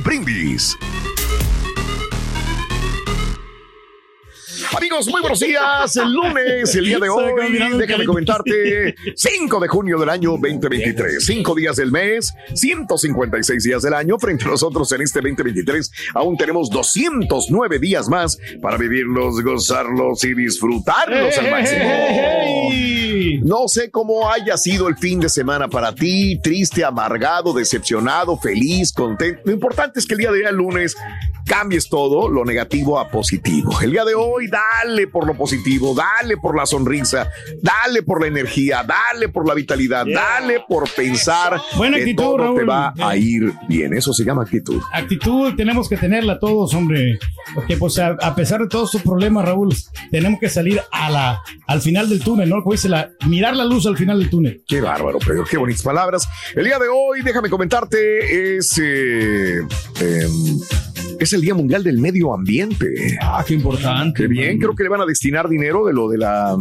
Brindis. Amigos, muy buenos días. El lunes, el día de hoy, déjame comentarte, 5 de junio del año 2023, 5 días del mes, 156 días del año. Frente a nosotros en este 2023, aún tenemos 209 días más para vivirlos, gozarlos y disfrutarlos al máximo. No sé cómo haya sido el fin de semana para ti, triste, amargado, decepcionado, feliz, contento. Lo importante es que el día de hoy, el lunes, cambies todo lo negativo a positivo. El día de hoy, dale por lo positivo, dale por la sonrisa, dale por la energía, dale por la vitalidad, dale por pensar Buena que actitud, todo te Raúl. va a ir bien. Eso se llama actitud. Actitud tenemos que tenerla todos, hombre. Porque pues a, a pesar de todos sus problemas, Raúl, tenemos que salir a la, al final del túnel, ¿no? La, mirar la luz al final del túnel. Qué bárbaro, pero qué bonitas palabras. El día de hoy, déjame comentarte, es, eh, em, es el Día Mundial del Medio Ambiente. Ah, qué importante. Qué bien, creo que le van a destinar dinero de lo de la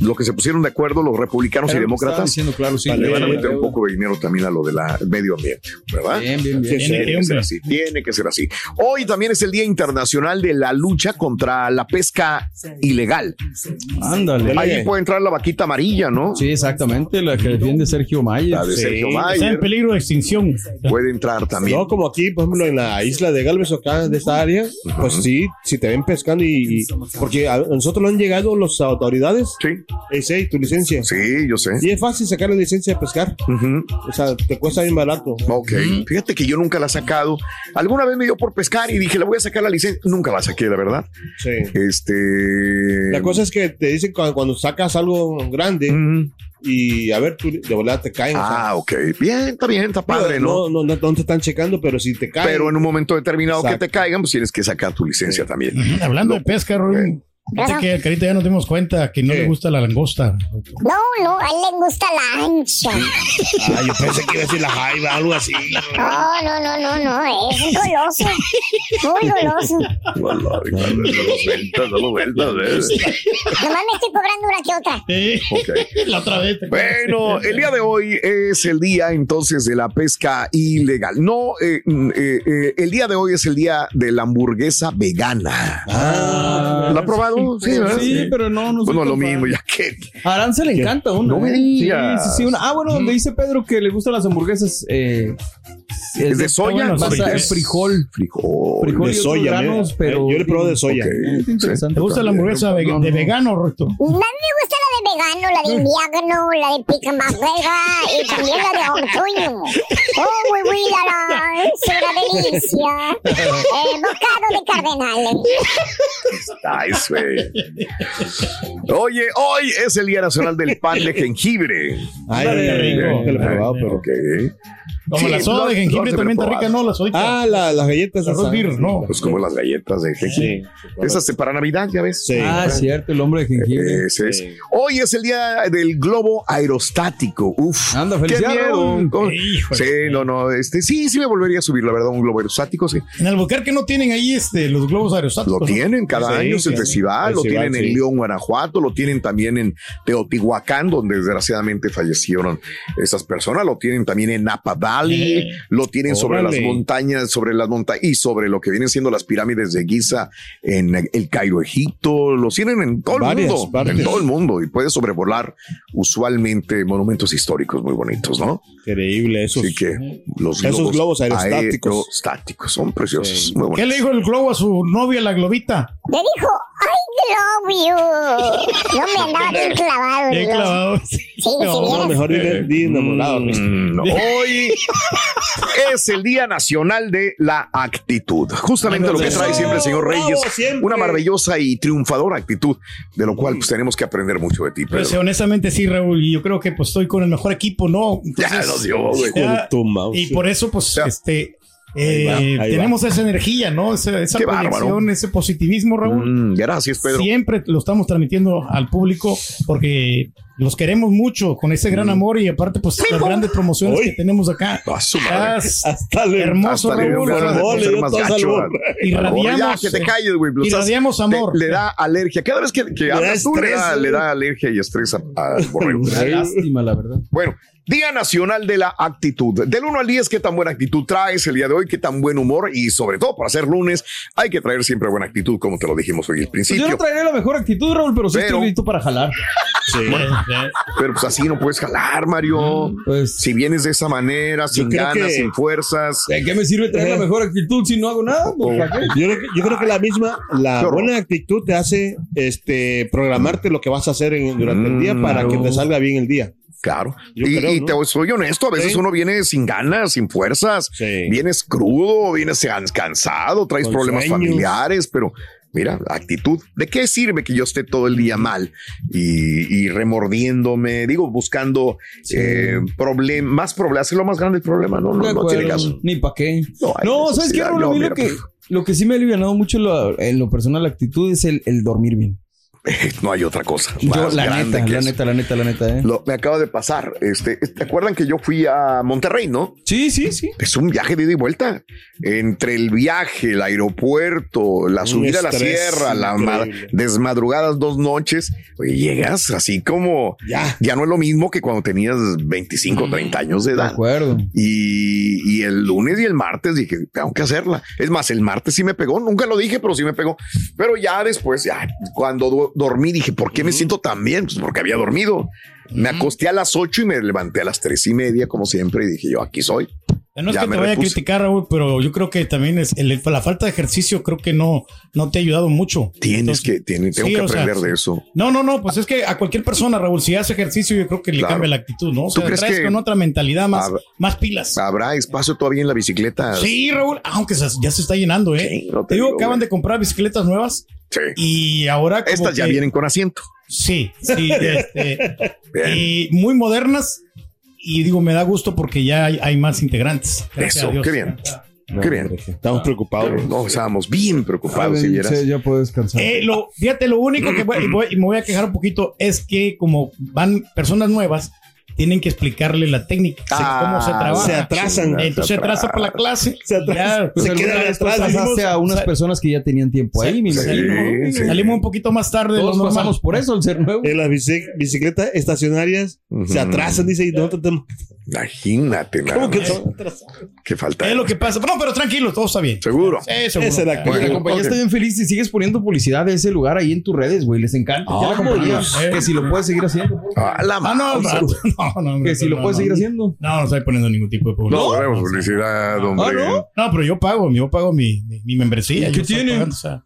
lo que se pusieron de acuerdo los republicanos y demócratas. diciendo, claro, sí. le van a meter un poco de dinero también a lo del medio ambiente, ¿verdad? Bien, bien, bien. Tiene que, tiene que ser así, tiene que ser así. Hoy también es el Día Internacional de la Lucha contra la Pesca Ilegal. Ándale. Ahí puede entrar la vaquita amarilla, ¿no? Sí, exactamente, la que defiende Sergio Mayer. La de Sergio Está en Mayer. peligro de extinción. Puede entrar también. No, como aquí, por ejemplo, en la isla de Galvez, acá de esta área, pues sí, si te ven pescando y. y- porque a, nosotros nos han llegado las autoridades. Sí, Ese, "Ey, tu licencia. sí, yo sé. Y es fácil sacar la licencia de pescar. Ujú. O sea, te cuesta bien barato. Ok, fíjate que yo nunca la he sacado. Alguna vez me dio por pescar y dije, le voy a sacar la licencia. Nunca la saqué, la verdad. Sí. Este. La cosa es que te dicen cuando, cuando sacas algo grande Ujú. Y a ver, tú de verdad te caen. o sea, Ah, ok. Bien, está bien, está padre, ¿no? no, no, no te están checando, pero si te caen. Pero en un momento determinado que te caigan, pues tienes que sacar tu licencia también. Hablando de pesca, Raúl. Fíjate que Carita ya nos dimos cuenta que no ¿Qué? le gusta la langosta. No, no, a él le gusta la ancha. Ah, yo pensé que iba a decir la jaiba, algo así. No, no, no, no, no, es goloso. Muy goloso. Nomás me estoy cobrando una que otra. Sí. Ok. La otra vez. Bueno, el día de hoy es el día entonces de la pesca ilegal. No, eh, mm, eh, eh, el día de hoy es el día de la hamburguesa vegana. Ah, ¿Lo ha probado? Sí, ¿verdad? Sí, pero no, no Bueno, lo mismo, ya que. A Aranza le encanta una. No me ¿eh? digas. Sí, sí, sí. Una. Ah, bueno, donde dice Pedro que le gustan las hamburguesas. Eh, ¿Es de soya? bueno, Basa- sí. es frijol. Frijol. Frijol De y soya, granos, pero. Yo le probé de soya. Ok. Eh, está interesante. ¿Te gusta la hamburguesa No, de no. vegano, Roberto? A mí me gusta la de vegano, la de indiágano, la de picamajera y también la de otoño. Oh, muy buena la, es una delicia. El bocado de cardenales. Ay, güey. Oye, hoy es el Día Nacional del Pan de Jengibre. Ay, Qué rico. nunca lo he probado, pero. Ok. Como Sí, la soda de jengibre también está rica, ¿no? La soda. Ah, la- las galletas. Arroz esas. beer, no. Pues como las galletas de jengibre. Esas de para Navidad, ya ves. Sí. Ah, es cierto, el hombre de jengibre. Ese es. Hoy es el día del globo aerostático. Uf. Anda, qué felicidades. Híjole. Sí, no, no. Este, sí, sí me volvería a subir, la verdad, un globo aerostático. Sí. En Albuquerque no tienen ahí este, los globos aerostáticos. Lo tienen cada Sí, año, es el lo tienen en sí. León, Guanajuato, lo tienen también en Teotihuacán, donde desgraciadamente fallecieron esas personas, lo tienen también en Napa Valley, Eh. lo tienen sobre las montañas, sobre las montañas y sobre lo que vienen siendo las pirámides de Giza en el Cairo, Egipto, los tienen en todo el Varias mundo, partes. en todo el mundo y puedes sobrevolar usualmente monumentos históricos muy bonitos, ¿no? Increíble, esos. Así que los esos globos aerostáticos. aerostáticos son preciosos, Sí. muy ¿Qué le dijo el globo a su novia, la globita? Le dijo, I love you. No me andaba bien clavado. Bien clavado. Sí, No, mejor di enamorado. Mm, no. Hoy es el Día Nacional de la Actitud. Justamente lo que trae siempre el señor Reyes. Una maravillosa y triunfadora actitud, de lo cual pues tenemos que aprender mucho de ti, Pues honestamente sí, Raúl, y yo creo que pues estoy con el mejor equipo, ¿no? Ya nos dio, güey. Y por eso pues este eh, Ahí va, ahí tenemos esa energía, ¿no? Esa, esa proyección, ese positivismo, Raúl. Mm, gracias, Pedro. Siempre lo estamos transmitiendo al público porque los queremos mucho con ese gran amor y aparte pues las grandes promociones Uy. que tenemos acá. A su madre. Estás Hasta le hermoso, Hasta le Raúl. le. Irradiamos, Ya, que te eh, calles, güey. Irradiamos te- amor. Le da alergia. Cada vez que, que da hablas tú, le da, le da alergia y estrés al borrego. Lástima, la verdad. Bueno, Día Nacional de la Actitud. Del 1 al 10, ¿qué tan buena actitud traes el día de hoy? ¿Qué tan buen humor? Y sobre todo, para ser lunes, hay que traer siempre buena actitud, como te lo dijimos hoy al Pues yo principio. no traeré la mejor actitud, Raúl, pero sí Pero- estoy listo para jalar. Pero pues así no puedes jalar, Mario. Pues, Si vienes de esa manera, sin ganas, que- sin fuerzas. ¿de qué me sirve traer la mejor actitud si no hago nada? Pues, ¿para qué? Yo creo, que, yo creo que la misma, la buena actitud te hace este programarte lo que vas a hacer en- durante el día Mm, para que te salga bien el día. Claro. Yo y creo, y ¿no? te soy honesto, a veces Sí. uno viene sin ganas, sin fuerzas. Sí. Vienes crudo, vienes cansado, traes Con problemas sueños. familiares, pero mira, actitud. ¿De qué sirve que yo esté todo el día mal y, y remordiéndome? Digo, buscando eh, problem- más problemas, hacerlo más grande el problema, no, no, no tiene caso. Ni para qué. No ¿sabes qué, No, lo mira, que, pues, lo que sí me ha alivianado mucho lo- en lo personal la actitud es el, el dormir bien. no hay otra cosa. Yo, la neta, la neta, la neta, la neta, ¿eh? Lo- me acaba de pasar. Este, ¿Te acuerdan que yo fui a Monterrey, no? Sí, sí, sí. Es un viaje de ida y vuelta. Entre el viaje, el aeropuerto, la subida a la sierra, la ma- increíble. desmadrugadas dos noches, oye, llegas así como Ya. ya no es lo mismo que cuando tenías 25 o 30 años de De edad. acuerdo. Y, y el lunes y el martes dije, tengo que hacerla. Es más, el martes sí me pegó, nunca lo dije, pero sí me pegó. Pero ya después, ya cuando dormí, dije, ¿por qué me siento tan bien? Pues porque había dormido. Me acosté a las 8 y me levanté a las tres y media, como siempre, y dije yo, aquí soy. No es Ya que te vaya a criticar, Raúl, pero yo creo que también es el- la falta de ejercicio creo que no, no te ha ayudado mucho. Tienes Entonces, que, tiene- tengo sí, que sea, aprender de eso. No, no, no, pues es que a cualquier persona, Raúl, si hace ejercicio, yo creo que le Claro. cambia la actitud, ¿no? O ¿Tú sea, traes que- con otra mentalidad más, más pilas. Habrá espacio todavía en la bicicleta. Sí, Raúl, aunque se- ya se está llenando, ¿eh? Sí, no te te digo, digo, acaban güey. de comprar bicicletas nuevas Sí. y ahora como Estas ya que- vienen con asiento. Sí, sí, este, y muy modernas. Y digo, me da gusto porque ya hay, hay más integrantes. Gracias Eso, a Dios. qué bien. Qué bien. Estamos preocupados. No, estábamos bien preocupados, si vieras. Sí, ya puedo descansar. Eh, lo, fíjate, lo único que voy, me voy a quejar un poquito es que como van personas nuevas, tienen que explicarle la técnica, Ah, cómo se trabaja. se atrasan. Entonces se atrasa para la clase. Se atrasa. Ya, Pues se alguna quedan vez atrás, pasaste a unas personas que ya tenían tiempo ahí, Sí, sí. Salimos un poquito más tarde Todos pasamos por eso, el ser nuevo. En las bici- bicicletas estacionarias se atrasan, dice, y nosotros tenemos. Imagínate, nada ¿Cómo que? Qué falta. Es lo que pasa. No, pero tranquilo, todo está bien. Seguro. Sí, seguro. Esa es la compañía está bien feliz y sigues poniendo publicidad de ese lugar ahí en tus redes, güey. Les encanta. ya la compañía. Vámonos, eh. Que si lo puedes seguir haciendo. Ah, la Ah, no, no, no, no, Que si lo no, puedes no. seguir haciendo. No, no estoy poniendo ningún tipo de publicidad. No, vemos publicidad, hombre. Ah, ¿no? No, pero yo pago, yo pago mi, mi, mi membresía. ¿Y yo qué tiene? pagando, o sea,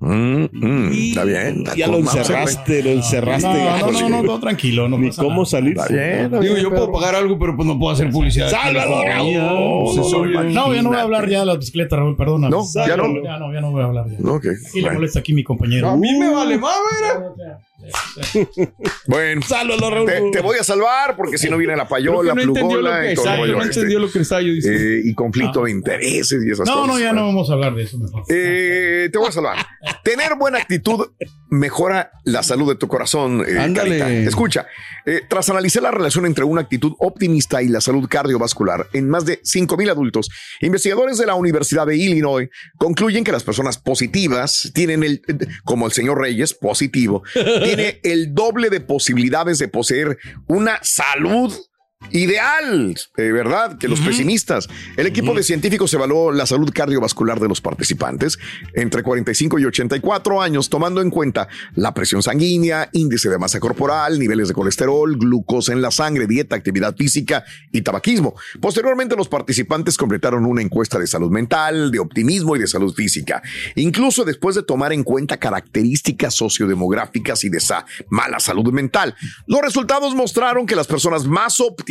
Mm, mm, está bien. está Ya lo encerraste, lo encerraste. No, no, no, no, todo tranquilo. No Ni cómo salir. Está bien, está Digo, bien, yo puedo pagar algo, pero pues no puedo hacer publicidad. ¡Sálvalo, No, Raúl! No, ya no voy a hablar ya de la bicicleta, Raúl, perdona. No, ya no. Ya no, ya no voy a hablar ya. Ok, Aquí le molesta aquí mi compañero. A mí me vale más, mira. Bueno, Sálvalo, Raúl. te, te voy a salvar porque si no viene la payola, no entendió lo plugola que, y todo no este. entendió lo que estaba yo diciendo. Eh, y conflicto de intereses y esas No, cosas. no, ya no vamos a hablar de eso mejor. Eh, te voy a salvar. Tener buena actitud mejora la salud de tu corazón. eh, Ándale. Carita. Escucha, eh, tras analizar la relación entre una actitud optimista y la salud cardiovascular en más de 5.000 adultos, investigadores de la Universidad de Illinois concluyen que las personas positivas tienen el, como el señor Reyes, positivo, tiene el doble de posibilidades de poseer una salud ideal, eh, ¿verdad? Que los pesimistas. El equipo de científicos evaluó la salud cardiovascular de los participantes entre 45 y 84 años, tomando en cuenta la presión sanguínea, índice de masa corporal, niveles de colesterol, glucosa en la sangre, dieta, actividad física y tabaquismo. Posteriormente, los participantes completaron una encuesta de salud mental, de optimismo y de salud física. Incluso después de tomar en cuenta características sociodemográficas y de esa mala salud mental, los resultados mostraron que las personas más optimistas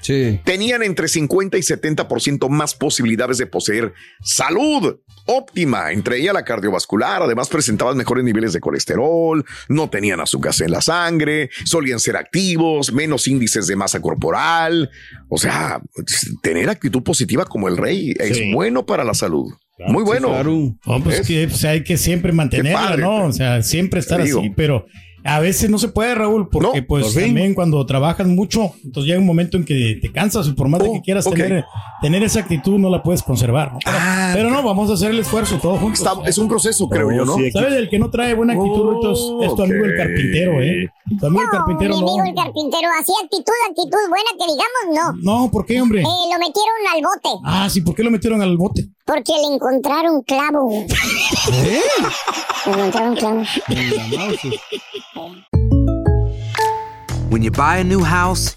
Sí. tenían entre 50 y 70% más posibilidades de poseer salud óptima, entre ella la cardiovascular. Además, presentaban mejores niveles de colesterol, no tenían azúcar en la sangre, solían ser activos, menos índices de masa corporal. O sea, tener actitud positiva como el rey es Sí. bueno para la salud. Muy bueno. Claro. No, pues que pues, hay que siempre mantenerla. ¿no? O sea, siempre estar así, pero a veces no se puede, Raúl, porque No, pues también cuando trabajas mucho, entonces llega un momento en que te cansas y por más de Oh, que quieras ok. tener, tener esa actitud no la puedes conservar, ¿no? Pero, Ah, pero no, vamos a hacer el esfuerzo todos juntos. Está- es un proceso, creo Oh, yo, ¿no? sí, ¿Sabes? El que no trae buena actitud, Oh, es, es tu amigo el carpintero, ¿eh? Tu amigo el carpintero mi no. amigo el carpintero, así actitud, actitud buena que digamos, no. No, ¿por qué, hombre? Eh, lo metieron al bote Ah, sí, ¿por qué lo metieron al bote? porque le encontraron clavo. ¿Eh? Le encontraron clavo. When you buy a new house,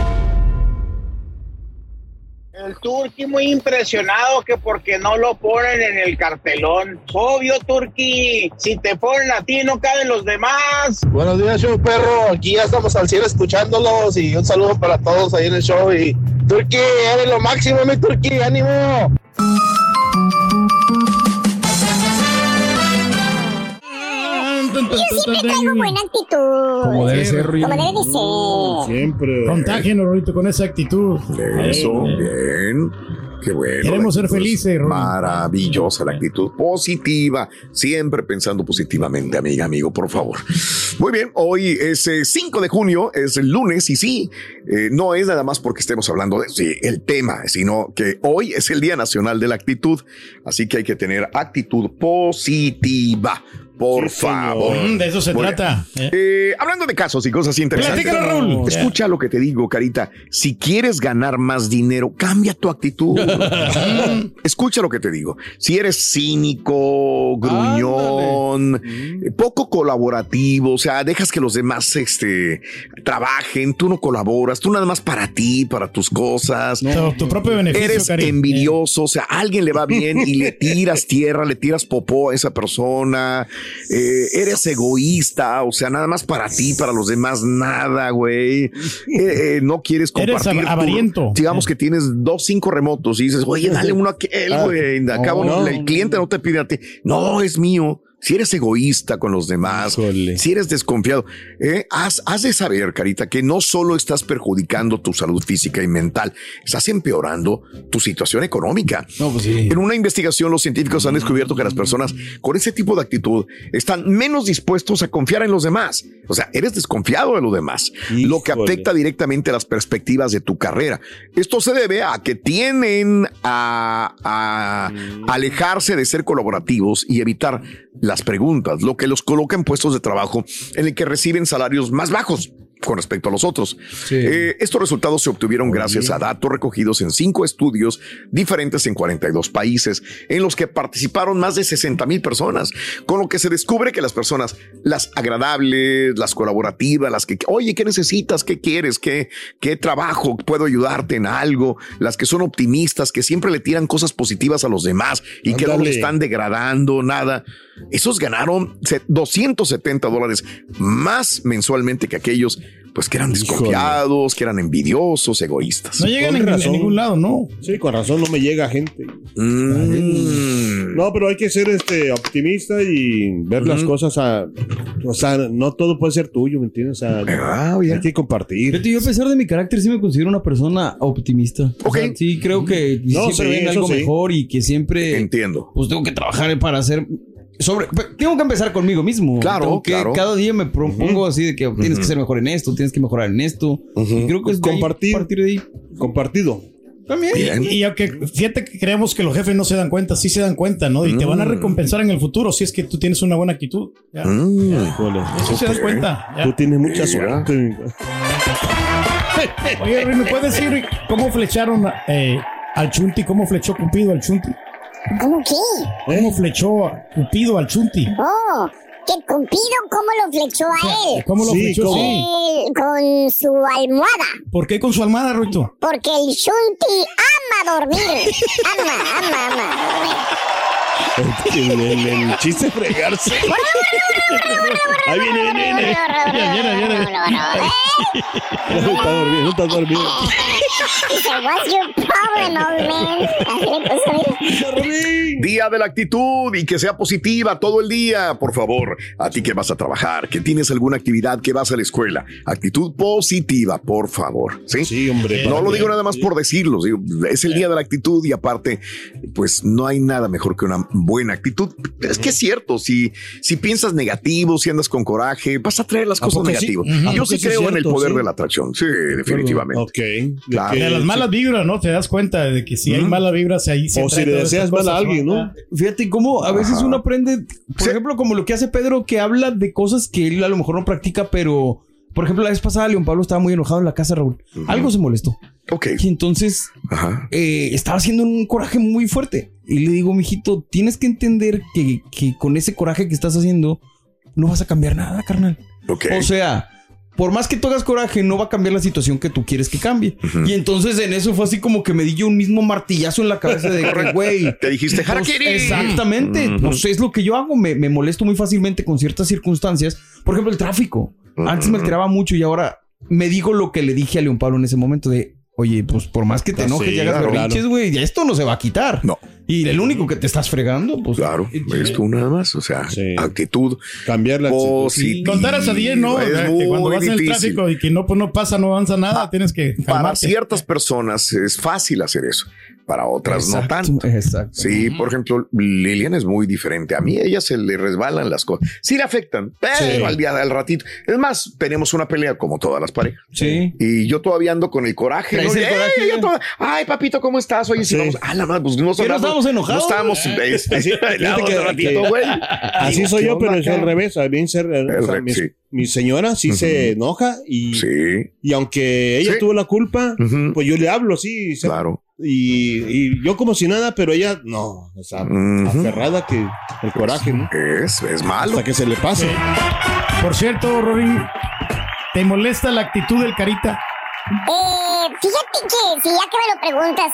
El Turqui muy impresionado que porque no lo ponen en el cartelón. Obvio, Turqui. Si te ponen a ti, no caben los demás. Buenos días, show perro. Aquí ya estamos al cielo escuchándolos y un saludo para todos ahí en el show. Y Turqui, eres lo máximo, mi Turqui, ánimo. Yo siempre traigo buena actitud. Como debe ser, Como debe de ser. Siempre. Contágenos, Rorito, con esa actitud. Eso, Eh, bien. Qué bueno. Queremos ser felices, Ronnie. Maravillosa la actitud positiva. Siempre pensando positivamente, amiga, amigo, por favor. Muy bien, hoy es eh, 5 de junio, es el lunes, y sí, eh, no es nada más porque estemos hablando de sí, el tema, sino que hoy es el Día Nacional de la Actitud. Así que hay que tener actitud positiva. Por Sí, favor. Mm, de eso se Muy trata, ¿eh? Eh, hablando de casos y cosas interesantes. Platícalo, Raúl. Escucha lo que te digo, Carita. Si quieres ganar más dinero, cambia tu actitud. Escucha lo que te digo. Si eres cínico, gruñón, eh, poco colaborativo, o sea, dejas que los demás este, trabajen, tú no colaboras, tú nada más para ti, para tus cosas. Tu, tu propio beneficio, Eres envidioso, o sea, a alguien le va bien y le tiras tierra, le tiras popó a esa persona. Eh, eres egoísta, o sea, nada más para ti, para los demás, nada, güey. Eh, eh, no quieres Eres compartir. tu- avariento. digamos que tienes dos, cinco remotos y dices, oye, dale uno a aquel, Ah, güey. Al cabo, no. el cliente no te pide a ti. No, es mío. Si eres egoísta con los demás, si eres desconfiado, eh, has, has de saber, Carita, que no solo estás perjudicando tu salud física y mental, estás empeorando tu situación económica. pues En una investigación, los científicos han descubierto que las personas con ese tipo de actitud están menos dispuestos a confiar en los demás. O sea, eres desconfiado de los demás, lo que afecta directamente las perspectivas de tu carrera. Esto se debe a que tienen a, a alejarse de ser colaborativos y evitar las preguntas, lo que los coloca en puestos de trabajo en el que reciben salarios más bajos con respecto a los otros. Eh, estos resultados se obtuvieron gracias a datos recogidos en cinco estudios diferentes en 42 países, en los que participaron más de 60 mil personas, con lo que se descubre que las personas, las agradables, las colaborativas, las que, oye, ¿qué necesitas? ¿Qué quieres? ¿Qué, qué trabajo? ¿Puedo ayudarte en algo? Las que son optimistas, que siempre le tiran cosas positivas a los demás y que no le están degradando nada. Esos ganaron se- 270 dólares más mensualmente que aquellos pues que eran desconfiados, que eran envidiosos, egoístas. No llegan en, ningún lado, ¿no? Sí, con razón no me llega gente. Mm. No, pero hay que ser este optimista y ver las cosas a. O sea, no todo puede ser tuyo, ¿me entiendes? O sea, Ah, hay que compartir. Yo a pesar de mi carácter sí me considero una persona optimista. O sea, sí, creo que No, siempre sí, algo sí. mejor y que siempre... Entiendo. Pues tengo que trabajar para hacer... Sobre, tengo que empezar conmigo mismo. Claro, Tengo que claro. Cada día me propongo así de que tienes que ser mejor en esto, tienes que mejorar en esto. Y creo que es de ahí, Compartir. partir de ahí. Compartido. También. Y, y aunque fíjate que creemos que los jefes no se dan cuenta, sí se dan cuenta, ¿no? Y te van a Mm. recompensar en el futuro si es que tú tienes una buena actitud. Ya. Mm. Eso se dan cuenta. ya. Tú tienes mucha suerte. Oye, ¿me puedes decir cómo flecharon eh, al Chunti? ¿Cómo flechó Cupido al Chunti? ¿Cómo qué? ¿Cómo flechó a Cupido al Chunti? Oh, que Cupido, ¿cómo lo flechó a él? ¿Cómo lo Sí, flechó? ¿cómo? Sí. Él con su almohada. ¿Por qué con su almada, Ruito? Porque el Shunti ama dormir. Ama, ama, ama dormir. El, el- el chiste es fregarse. Ahí viene, viene, viene. Viene, viene, No está dormido, no está dormido. Dice, what's your problem, old man? Día de la actitud y que sea positiva todo el día, por favor. A ti que vas a trabajar, que tienes alguna actividad, que vas a la escuela. Actitud positiva, por favor. Sí, sí hombre. No lo digo nada más por decirlo. es el día de la actitud y aparte, pues no hay nada mejor que una buena actitud. Es que es cierto, si, si piensas negativo, si andas con coraje, vas a traer las ¿A cosas sí? negativas. ¿A Yo sí sí creo en el poder Sí. de la atracción. Sí, definitivamente. Ok. Claro. De las malas vibras, ¿no? Te das cuenta de que si hay malas vibras ahí se O si le deseas mal a alguien, ¿no? Fíjate cómo a veces uno aprende, por ejemplo, como lo que hace Pedro, que habla de cosas que él a lo mejor no practica, pero, por ejemplo, la vez pasada León Pablo estaba muy enojado en la casa, Raúl. Algo se molestó. Ok. Y entonces eh, estaba haciendo un coraje muy fuerte. Y le digo, mijito, tienes que entender que, que con ese coraje que estás haciendo, no vas a cambiar nada, carnal. O sea, por más que tú hagas coraje, no va a cambiar la situación que tú quieres que cambie. Y entonces en eso fue así como que me di yo un mismo martillazo en la cabeza de güey. Te dijiste, pues, exactamente. Ujú. Pues es lo que yo hago. Me, me molesto muy fácilmente con ciertas circunstancias. Por ejemplo, el tráfico. Antes me alteraba mucho y ahora me digo lo que le dije a León Pablo en ese momento de. Oye, pues por más que te Ah, enojes sí, y hagas claro, berrinches, claro. güey, ya esto no se va a quitar. No. Y el único que te estás fregando, pues. Claro, ves tú nada más. O sea, actitud. Cambiar la positiva. Contar hasta 10, ¿no? Es Que cuando muy vas en el difícil. tráfico y que no, pues no pasa, no avanza nada, tienes que Para calmarte. ciertas personas es fácil hacer eso, para otras no tanto. Exacto. Sí, por ejemplo, Lilian es muy diferente. A mí a ella se le resbalan las cosas. Sí le afectan, pero Sí. al día al ratito. Es más, tenemos una pelea como todas las parejas. Sí. Y yo todavía ando con el coraje. ¿no? el Y, "Ey, coraje, ella ya. toda, Ay, papito, ¿cómo estás? Oye, si Sí. vamos. Ah, la madre, pues no, ¿Que no estábamos enojados? No estábamos. este, Así- que- ratito, que-. Así soy ¿qué yo, pero es al revés. A mí ser, o sea, re- mi, sí. mi señora sí se enoja y, y aunque ella Sí. tuvo la culpa, pues yo le hablo, sí. se- Claro. Y, y yo como si nada, pero ella no, o sea, aferrada que el coraje, ¿no? Es, es malo. Hasta que se le pase. Por cierto, Rory, ¿te molesta la actitud del Carita? Eh, fíjate que, si ya que me lo preguntas,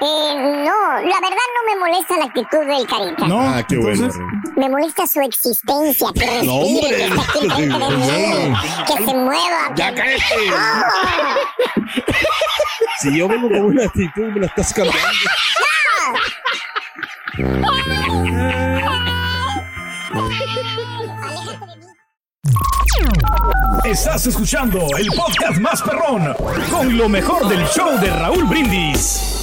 eh, no, la verdad no me molesta la actitud del carita. No, Ah, qué bueno. Me molesta su existencia, que respire, No, hombre. que esté aquí enfrente de mí, que se mueva. Ya que- cállate. ¡Ah! Si yo vengo con una actitud, me la estás cambiando. Estás escuchando el podcast más perrón con lo mejor del show de Raúl Brindis.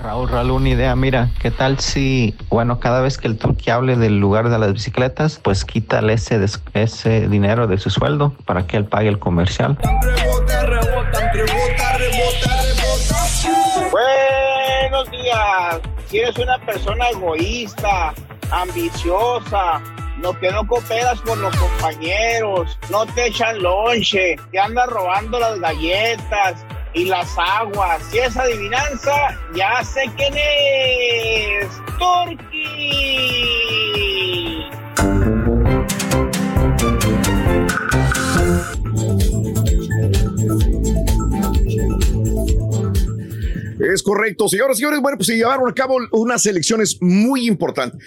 Raúl, Raúl, una idea, mira, ¿qué tal si, bueno, cada vez que el turqui hable del lugar de las bicicletas, pues quítale ese, des- ese dinero de su sueldo para que él pague el comercial? Buenos días. Si eres una persona egoísta, ambiciosa, no que no cooperas con los compañeros, no te echan lonche, te andas robando las galletas y las aguas. Si es adivinanza, ya sé quién es. Turkey. Es correcto, señoras y señores. Bueno, pues se llevaron a cabo unas elecciones muy importantes.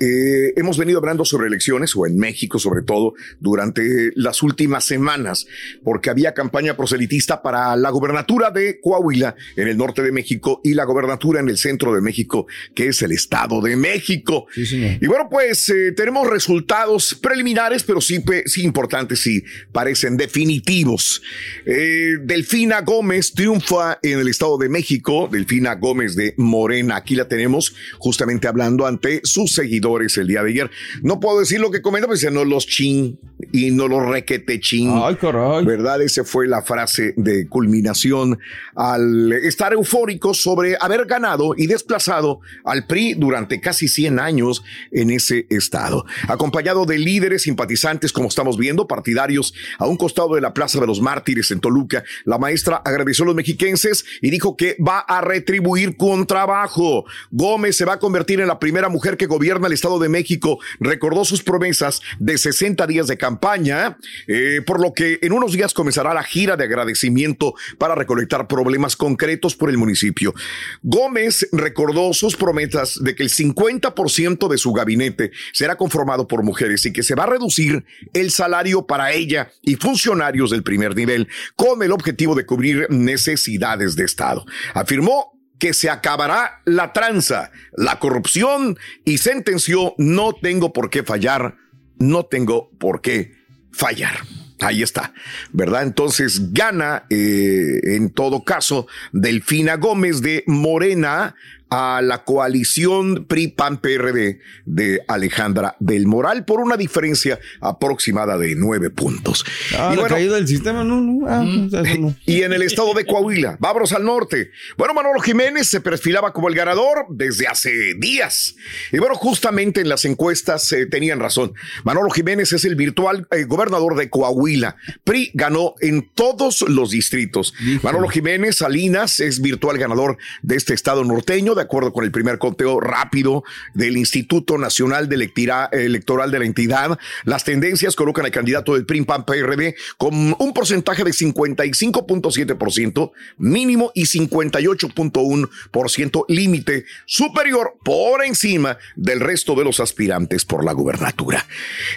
Eh, hemos venido hablando sobre elecciones, o en México sobre todo, durante las últimas semanas, porque había campaña proselitista para la gobernatura de Coahuila en el norte de México y la gobernatura en el centro de México, que es el Estado de México. Y bueno, pues eh, tenemos resultados preliminares, pero sí, importantes, sí parecen definitivos. Eh, Delfina Gómez triunfa en el Estado de México, Delfina Gómez de Morena, aquí la tenemos justamente hablando ante sus seguidores el día de ayer. No puedo decir lo que comenta, pues no los chin y no los requete chin. Ay, caray. ¿Verdad? Esa fue la frase de culminación al estar eufórico sobre haber ganado y desplazado al PRI durante casi 100 años en ese estado. Acompañado de líderes simpatizantes, como estamos viendo, partidarios a un costado de la Plaza de los Mártires en Toluca, la maestra agradeció a los mexiquenses y dijo que va a retribuir con trabajo. Gómez se va a convertir en la primera mujer que gobierna el Estado de México. Recordó sus promesas de 60 días de campaña, eh, por lo que en unos días comenzará la gira de agradecimiento para recolectar problemas concretos por el municipio. Gómez recordó sus promesas de que el 50% de su gabinete será conformado por mujeres y que se va a reducir el salario para ella y funcionarios del primer nivel con el objetivo de cubrir necesidades de Estado. Afirmó que se acabará la tranza, la corrupción y sentenció no tengo por qué fallar, no tengo por qué fallar. Ahí está, ¿verdad? Entonces gana, eh, en todo caso, Delfina Gómez de Morena a la coalición PRI-PAN-PRD de Alejandra del Moral por una diferencia aproximada de nueve puntos. Ah, la caída del sistema, no, no. ah, no. Y en el estado de Coahuila, vámonos al norte. Bueno, Manolo Jiménez se perfilaba como el ganador desde hace días. Y bueno, justamente en las encuestas eh, tenían razón. Manolo Jiménez es el virtual eh, gobernador de Coahuila. PRI ganó en todos los distritos. Manolo Jiménez Salinas es virtual ganador de este estado norteño, de acuerdo con el primer conteo rápido del Instituto Nacional de Electoral de la entidad. Las tendencias colocan al candidato del PRI PAN PRD con un porcentaje de 55.7% mínimo y 58.1% límite superior por encima del resto de los aspirantes por la gubernatura.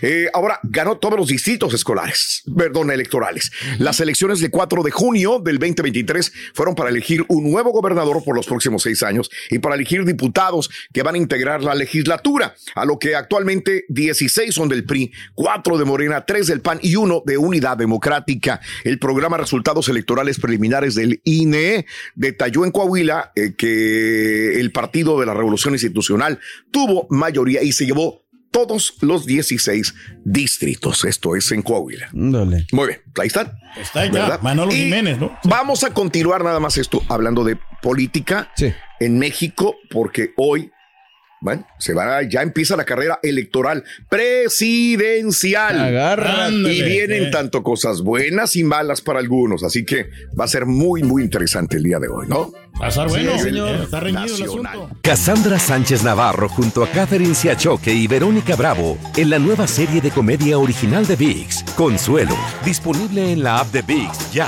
Eh, ahora ganó todos los distritos escolares, perdón, electorales. Las elecciones del 4 de junio del 2023 fueron para elegir un nuevo gobernador por los próximos seis años y para elegir diputados que van a integrar la legislatura, a lo que actualmente 16 son del PRI, 4 de Morena, 3 del PAN y 1 de Unidad Democrática. El programa Resultados Electorales Preliminares del INE detalló en Coahuila eh, que el Partido de la Revolución Institucional tuvo mayoría y se llevó todos los 16 distritos. Esto es en Coahuila. Dale. Muy bien, ahí están. Está ya, ¿verdad? Manolo Y Jiménez, ¿no? Vamos a continuar nada más esto, hablando de política en México, porque hoy, bueno, se va, ya empieza la carrera electoral presidencial. Agárrate. Y vienen Eh. tanto cosas buenas y malas para algunos, así que va a ser muy, muy interesante el día de hoy, ¿no? Va a estar bueno, Sí, señor. Está reñido el Nacional. asunto. Cassandra Sánchez Navarro junto a Catherine Siachoque y Verónica Bravo en la nueva serie de comedia original de VIX, Consuelo, disponible en la app de VIX ya.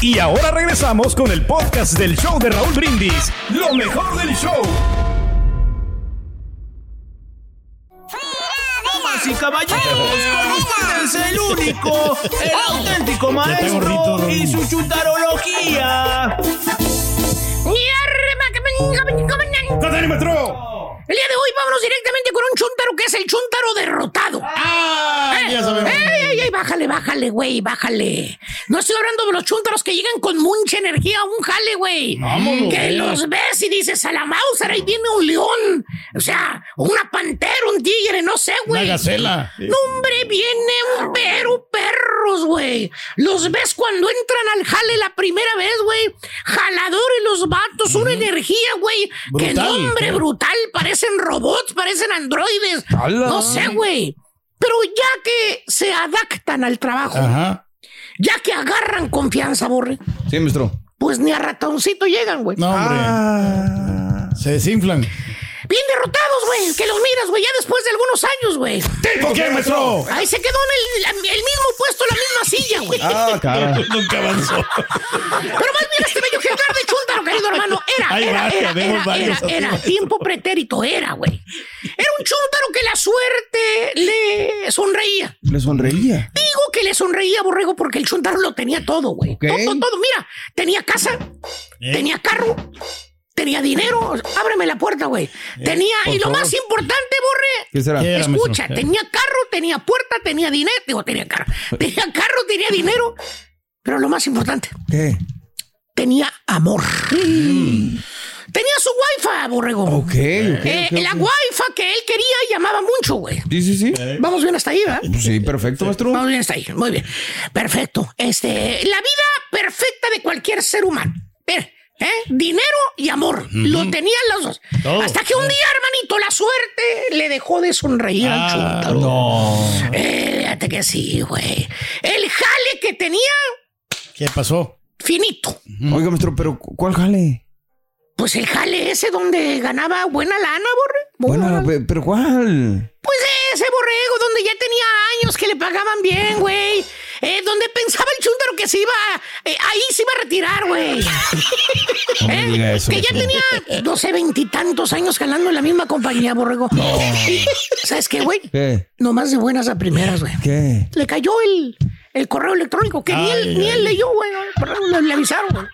Y ahora regresamos con el podcast del show de Raúl Brindis. Lo mejor del show. Damas y caballeros, con ustedes el único, el auténtico maestro y su chutarología. El día de hoy vámonos directamente con un chuntaro que es el chuntaro derrotado. Ah, Eh, ya sabemos. ¡Ey, ey, ey! Bájale, bájale, güey, bájale. No estoy hablando de los chuntaros que llegan con mucha energía a un jale, güey. Vámonos, Que güey. los ves y dices, a la Mauser, ahí viene un león. O sea, una pantera, un tigre, no sé, güey. Una gacela. No, hombre, vienen pero perros, güey. Los ves cuando entran al jale la primera vez, güey. Jaladores los vatos, una energía, güey. Que nombre brutal. Parecen robots, parecen androides. ¡Hala! No sé, güey. Pero ya que se adaptan al trabajo, Ajá. ya que agarran confianza, borre, Sí, maestro. pues ni a ratoncito llegan, güey. No, hombre. Ah. Se desinflan. Bien derrotados, güey. Que los miras, güey, ya después de algunos años, güey. ¿Tipo qué, maestro? Ahí se quedó en el, el mismo puesto, la misma silla, güey. Ah, cara. Nunca avanzó. Pero más bien este bello ejemplar de chúntaro, querido hermano, era, Ahí era, era, era, era, tiempo pretérito, era, güey. Era un chúntaro que la suerte le sonreía. Le sonreía. Digo que le sonreía, borrego, porque el chúntaro lo tenía todo, güey. Todo, todo, mira, tenía casa, ¿Eh? tenía carro, tenía dinero. Ábreme la puerta, güey. Tenía, y lo favor. más importante, borre, ¿Qué será? ¿Qué era, Escucha, maestro? tenía carro, tenía puerta, tenía dinero. Digo, tenía carro. Tenía carro, tenía dinero. Pero lo más importante, ¿Qué? tenía amor. Tenía su wifi, borrego. Ok, ok. Eh, ok, la wifi que él quería y llamaba mucho, güey. Sí, sí, sí. Vamos bien hasta ahí, ¿verdad? Sí, perfecto, maestro. Vamos bien hasta ahí. Muy bien. Perfecto. Este, la vida perfecta de cualquier ser humano. Mira, ¿eh? Dinero y amor. Lo tenían los dos. Todo. Hasta que un día, hermanito, la suerte le dejó de sonreír al Ah, chúntaro. no. Eh, fíjate que sí, güey. El jale que tenía, ¿Qué pasó? finito. Oiga, maestro, pero ¿cuál jale? Pues el jale ese donde ganaba buena lana, borre. Buena Bueno, pero ¿cuál? Pues ese borrego donde ya tenía años que le pagaban bien, güey. Eh, donde pensaba el chúntaro que se iba, eh, ahí se iba a retirar, güey. No Eh, que ya tenía, no sé, veintitantos años jalando en la misma compañía, borrego. ¿Sabes qué, güey? ¿Qué? Nomás de buenas a primeras, güey. ¿Qué? Le cayó el, el correo electrónico que ni Ay, él, ni ay. él leyó, güey. Perdón, Le, le avisaron, güey.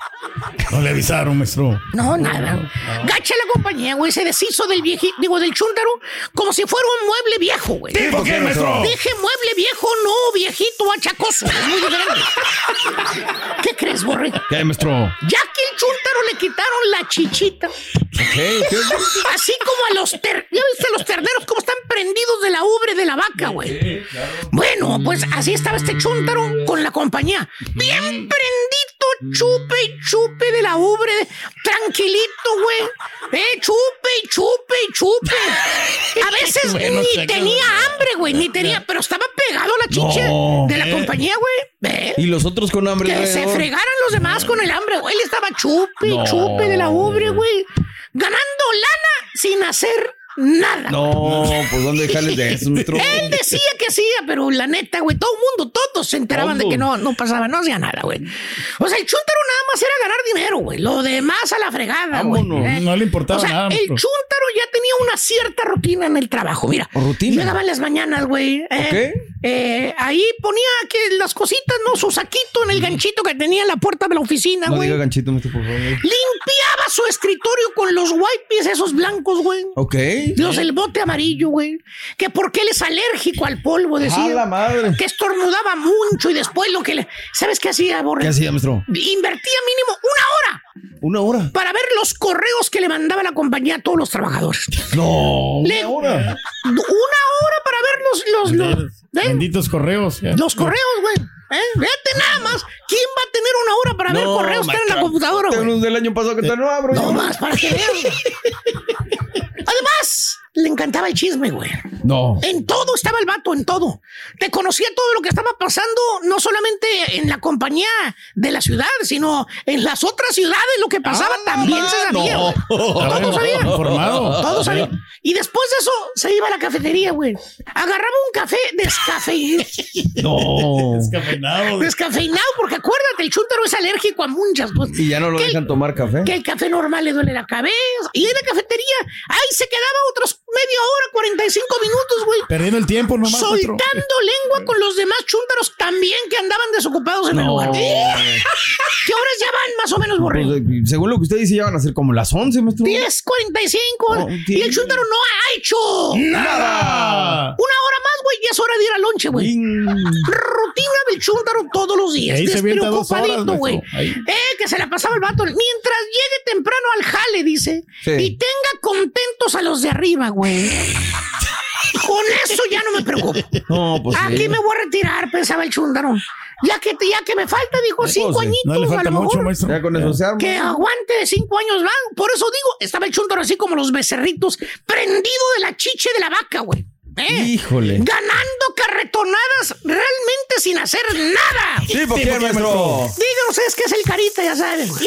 No le avisaron, maestro. No, nada. Gacha la compañía, güey. Se deshizo del viejito, digo, del chúntaro, como si fuera un mueble viejo, güey. ¿Tipo qué, maestro? Dije mueble viejo, no viejito achacoso. Es muy diferente. ¿Qué crees, borre? ¿Qué, maestro? Ya que el chúntaro le quitaron la chichita, ¿Qué? ¿Qué? así como a los ter... ¿Ya viste los terneros cómo están prendidos de la ubre de la vaca, güey? Bueno, pues así estaba este chúntaro con la compañía. Bien prendito, chupe y chupe de la ubre. Tranquilito, güey. Eh, chupe y chupe y chupe. A veces Bueno, ni tenía hambre, güey, ni tenía... Pero estaba pegado a la chicha No. de la Eh. compañía, güey. ¿Eh? ¿Y los otros con hambre? Que se fregaran los demás con el hambre, güey. Él estaba chupe y No. chupe de la ubre, güey. Ganando lana sin hacer nada. No, pues ¿dónde jales de eso? Él decía que hacía, pero la neta, güey, todo el mundo, todos se enteraban de Todos. que no, no pasaba, no hacía nada, güey. O sea, el chúntaro nada más era ganar dinero, güey. Lo demás a la fregada, güey. Vámonos. ¿eh? No le importaba o sea, nada, El chúntaro ya tenía una cierta rutina en el trabajo, mira. ¿Rutina? Llegaba en las mañanas, güey. eh, eh, ahí ponía que las cositas, ¿no? Su saquito en el ganchito que tenía en la puerta de la oficina, No güey. diga ganchito, maestro, por favor. Limpiaba su escritorio con los wipes esos blancos, güey. Ok. Los del bote amarillo, güey. Que porque él es alérgico al polvo, decía. ¡A la madre! Que estornudaba mucho y después lo que le. ¿Sabes qué hacía, Borre? ¿Qué hacía, maestro? Invertía mínimo una hora ¿Una hora? para ver los correos que le mandaba la compañía a todos los trabajadores. No. Le- Una hora para ver los, los, los, ¿eh? Benditos correos. ya. los correos, güey. ¿Eh? Fíjate nada más. ¿Quién va a tener una hora para ver No, correos que en la computadora, Tengo güey? unos del año pasado que todavía no abro. No yo. más, para que vean. Además, le encantaba el chisme, güey. No. En todo estaba el vato, en todo. Te conocía todo lo que estaba pasando, no solamente en la compañía de la ciudad, sino en las otras ciudades lo que pasaba también se sabía. no. güey. Estaba Todo sabía. informado. Todo sabía. Y después de eso se iba a la cafetería, güey. Agarraba un café descafeinado. No. Descafeinado. Descafeinado, porque acuérdate, el chúntaro es alérgico a muchas cosas. Y ya no lo Que el- dejan tomar café. que el café normal le duele la cabeza. Y en la cafetería, ahí se quedaba otros media hora, 45 minutos, güey. Perdiendo el tiempo nomás. Soltando lengua con los demás chúntaros también que andaban desocupados en el No. lugar. ¿Qué horas ya van más o menos, borrego? Pues, eh, según lo que usted dice, ya van a ser como las 11, maestro. 10.45 No, y el chúntaro no ha hecho Nada. Una hora más, güey, y es hora de ir al lonche, güey. Rutina del chúntaro todos los días. Despreocupadito, güey. Eh, que se la pasaba el vato. Mientras llegue temprano al jale, dice. Sí. Y tenga contentos a los de arriba, güey. Con eso ya no me preocupo. No, pues sí. Aquí me voy a retirar, pensaba el chúndaro. Ya que, ya que me falta, dijo, cinco sí. añitos, No le a lo mucho, mejor. maestro. Ya con eso se arma. Que aguante cinco años van. Por eso digo, estaba el chúndaro así como los becerritos, prendido de la chiche de la vaca, güey. ¿Eh? Híjole. Ganando carretonadas realmente sin hacer nada. Sí, ¿por Sí, qué, ¿por qué, maestro? Digan ustedes que es el carita, ya saben.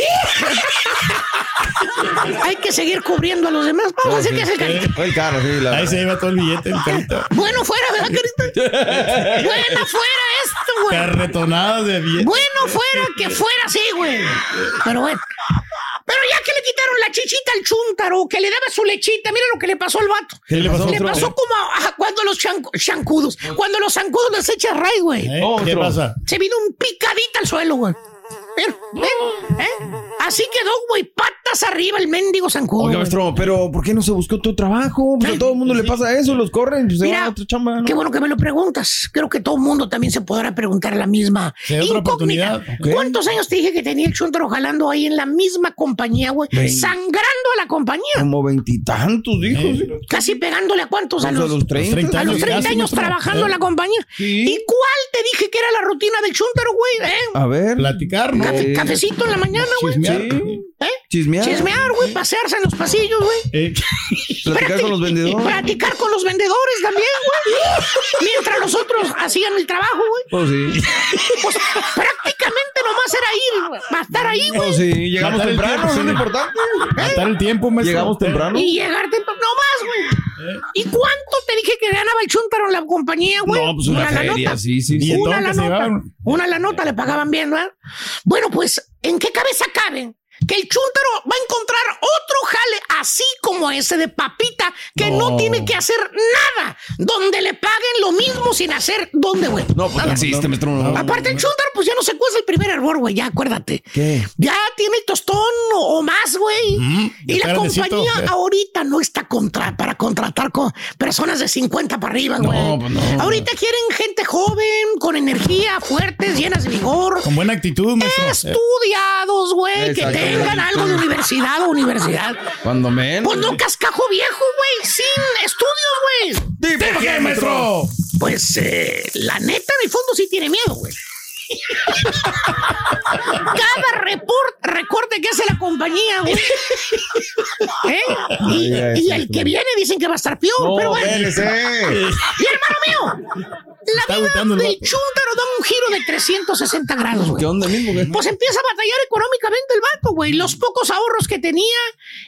Hay que seguir cubriendo a los demás. Vamos a decir que es el carita. El carro, sí, la Ahí se lleva todo el billete, el carita. Bueno fuera, ¿verdad, carita? Bueno fuera esto, güey. Carretonadas de billete. Bueno fuera que fuera así, güey. Pero bueno. Pero ya que le quitaron la chichita al chúntaro, que le daba su lechita, mira lo que le pasó al vato. ¿Qué le pasó? Le pasó como a, a cuando los chan- chancudos, cuando los zancudos les echas ray, güey. ¿Eh? ¿Qué pasa? Se vino un picadita al suelo, güey. Mira, ¿eh? ¿eh? Así quedó, güey, arriba el mendigo zancudo. Oiga, maestro, pero ¿por qué no se buscó otro trabajo? Pues a todo el mundo le pasa eso, los corren, pues se Mira, van a otra chamba. ¿no? Qué bueno que me lo preguntas. Creo que todo el mundo también se podrá preguntar la misma Sí, otra incógnita. oportunidad. Ok. ¿Cuántos años te dije que tenía el chuntaro jalando ahí en la misma compañía, güey? Sangrando a la compañía. Como veintitantos, dijo. Sí. Casi pegándole a cuántos a a los, 30. 30 a los 30 casi, años trabajando Eh. en la compañía. Sí. ¿Y cuál te dije que era la rutina del chuntaro, güey? ¿Eh? A ver. Platicar, ¿no? Cafe- cafecito en la mañana, güey. Chismear. Sí. ¿Eh? Chismear. Chismear, güey, pasearse en los pasillos, güey. Eh, Platicar con los vendedores. Platicar con los vendedores también, güey. Mientras los otros hacían el trabajo, güey. Pues sí. Pues prácticamente nomás era ir, güey, para estar ahí, güey. Pues sí, llegamos Matar temprano, es sí. importante. matar el tiempo, maestro. Llegamos temprano. Y llegar temprano, no más, güey. ¿Y cuánto te dije que ganaba el chuntaro en la compañía, güey? No, pues una la feria, nota. sí, sí. sí. Una la nota. Una la nota le pagaban bien, ¿verdad? Bueno, pues, ¿en qué cabeza cabe que el chúntaro va a encontrar otro jale así como ese de papita que no, No. tiene que hacer nada, donde le paguen lo mismo sin hacer dónde, güey? No, pues no existe, maestro. no. Aparte, el chúntaro, pues ya no se cuesta el primer error, güey, ya acuérdate. ¿Qué? Ya tiene el tostón o, o más, güey. Mm, y la compañía ahorita no está contra, para contratar con personas de 50 para arriba, güey. No, pues no. Ahorita quieren gente joven, con energía, fuertes, llenas de vigor. Con buena actitud, maestro. Estudiados, güey, que Exacto. Tengan algo de universidad o universidad. Cuando menos. Pues no cascajo viejo, güey, sin estudios, güey. ¿Por qué, maestro? Pues eh, la neta, en el fondo sí tiene miedo, güey. Cada report, recorte que hace la compañía, güey. ¿Eh? Y, Ay, el que viene dicen que va a estar peor, No, pero bueno. Y hermano mío, la Está vida el del chúntaro da un giro de 360 grados, güey. ¿Qué onda mismo? güey? Pues empieza a batallar económicamente el vato, güey. Los pocos ahorros que tenía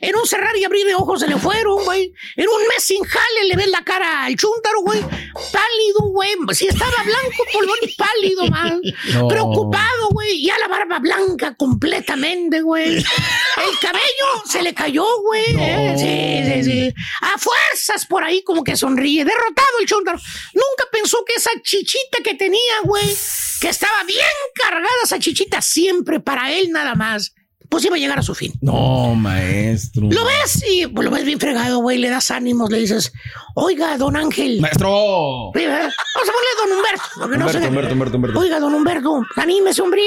en un cerrar y abrir de ojos se le fueron, güey. En un mes sin jale le ves la cara al chúntaro, güey. Pálido, güey. Si estaba blanco, polvón pálido, man. No. Preocupado, güey. Ya la barba blanca completamente, güey. El cabello se le cayó, güey. ¿eh? Sí, sí, sí. A fuerzas por ahí como que sonríe. Derrotado el chúntaro. Nunca pensó que esa chichita que tenía, güey, que estaba bien cargada esa chichita siempre para él nada más, pues iba a llegar a su fin. No, maestro. Lo ves y pues, lo ves bien fregado, güey, le das ánimos, le dices, oiga, don Ángel. Maestro. Vamos a ponerle don Humberto. porque no Humberto, se- Humberto, Humberto, Humberto. Oiga, don Humberto, anímese, hombre.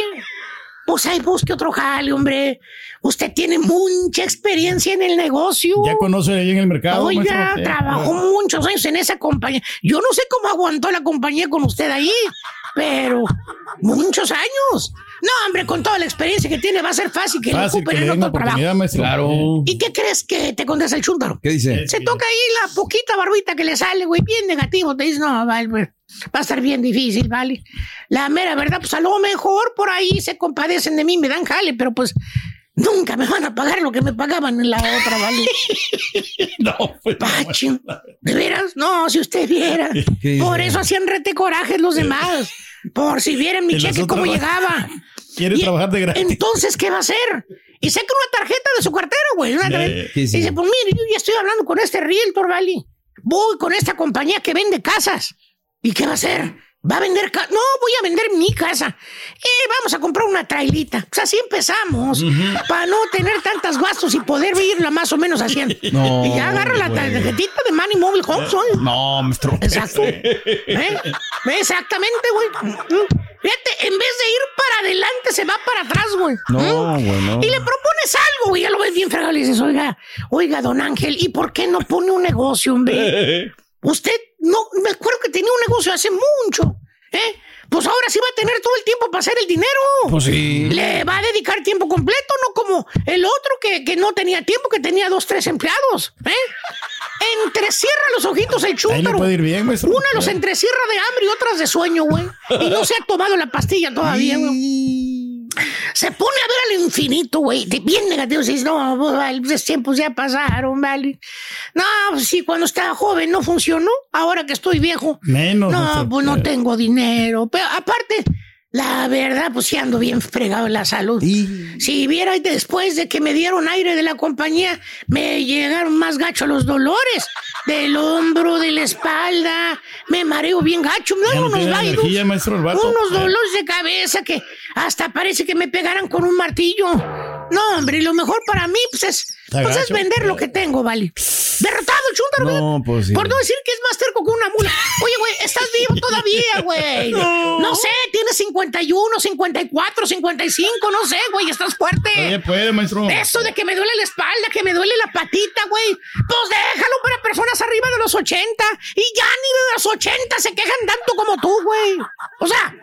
Pues ahí busque otro jale, hombre. Usted tiene mucha experiencia en el negocio. Ya conoce ahí en el mercado, Oiga, trabajó muchos años en esa compañía. Yo no sé cómo aguantó la compañía con usted ahí. Pero muchos años. No, hombre, con toda la experiencia que tiene, va a ser fácil que le Fácil ocupen que le en den otro trabajo. oportunidad, maestro. Claro. ¿Y qué crees que te contesta el chúntaro? ¿Qué dice? Se toca ahí la poquita barbita que le sale, güey, bien negativo. Te dice, no, vale, pues, va a estar bien difícil, vale. La mera verdad, pues a lo mejor por ahí se compadecen de mí, me dan jale, pero pues nunca me van a pagar lo que me pagaban en la otra, vale. no, pues. Pacho, ¿de veras? No, si usted viera. Por eso hacían rete corajes los demás. Por si vieran mi cheque cómo llegaba. Quiere Y trabajar de gratis. Entonces, ¿qué va a hacer? Y saca una tarjeta de su cartera, güey. una Eh, tarjeta. ¿qué Y dice? dice, pues mire, yo ya estoy hablando con este realtor, ¿vale? Voy con esta compañía que vende casas. ¿Y qué va a hacer? ¿Va a vender casa? No, voy a vender mi casa. Eh, vamos a comprar una trailita. Pues así empezamos. Para no tener tantos gastos y poder vivirla más o menos haciendo. No, y ya agarra la tarjetita de Money Mobile Homes. No, maestro. Exacto. ¿Eh? Exactamente, güey. Fíjate, en vez de ir para adelante, se va para atrás, güey. No, güey, no. Y le propones algo, güey. Ya lo ves bien fregado. Le dices, oiga, oiga, don Ángel, ¿y por qué no pone un negocio, hombre? Usted, no, me acuerdo que tenía un negocio hace mucho, ¿eh? Pues ahora sí va a tener todo el tiempo para hacer el dinero. Pues sí. Le va a dedicar tiempo completo, no como el otro que, que no tenía tiempo, que tenía dos, tres empleados, ¿eh? Entrecierra los ojitos el chúntaro. puede ir bien, maestro. Una los entrecierra de hambre y otras de sueño, güey. Y no se ha tomado la pastilla todavía, güey. Se pone a ver al infinito, güey. de Bien negativo. Dices, no, vale, los tiempos ya pasaron, vale. No, pues sí, cuando estaba joven no funcionó. Ahora que estoy viejo. Menos. No, maestro. pues no tengo dinero. Pero aparte, la verdad, pues sí ando bien fregado en la salud. Si viera después de que me dieron aire de la compañía, me llegaron más gacho los dolores. Del hombro, de la espalda. Me mareo bien gacho. Me dan no unos energía, maestro, vato. Unos Eh. dolores de cabeza que hasta parece que me pegaran con un martillo. No, hombre, lo mejor para mí pues es, pues es vender lo que tengo, vale. Derrotado, chúntaro, No, pues sí. por no decir que es más terco que una mula. Oye, güey, estás vivo todavía, güey. No. sé, tienes 51, 54, 55, no sé, güey, estás fuerte. Todavía puede, maestro. Eso de que me duele la espalda, que me duele la patita, güey. Pues déjalo para personas arriba de los 80. Y ya ni de los 80 se quejan tanto como tú, güey. O sea,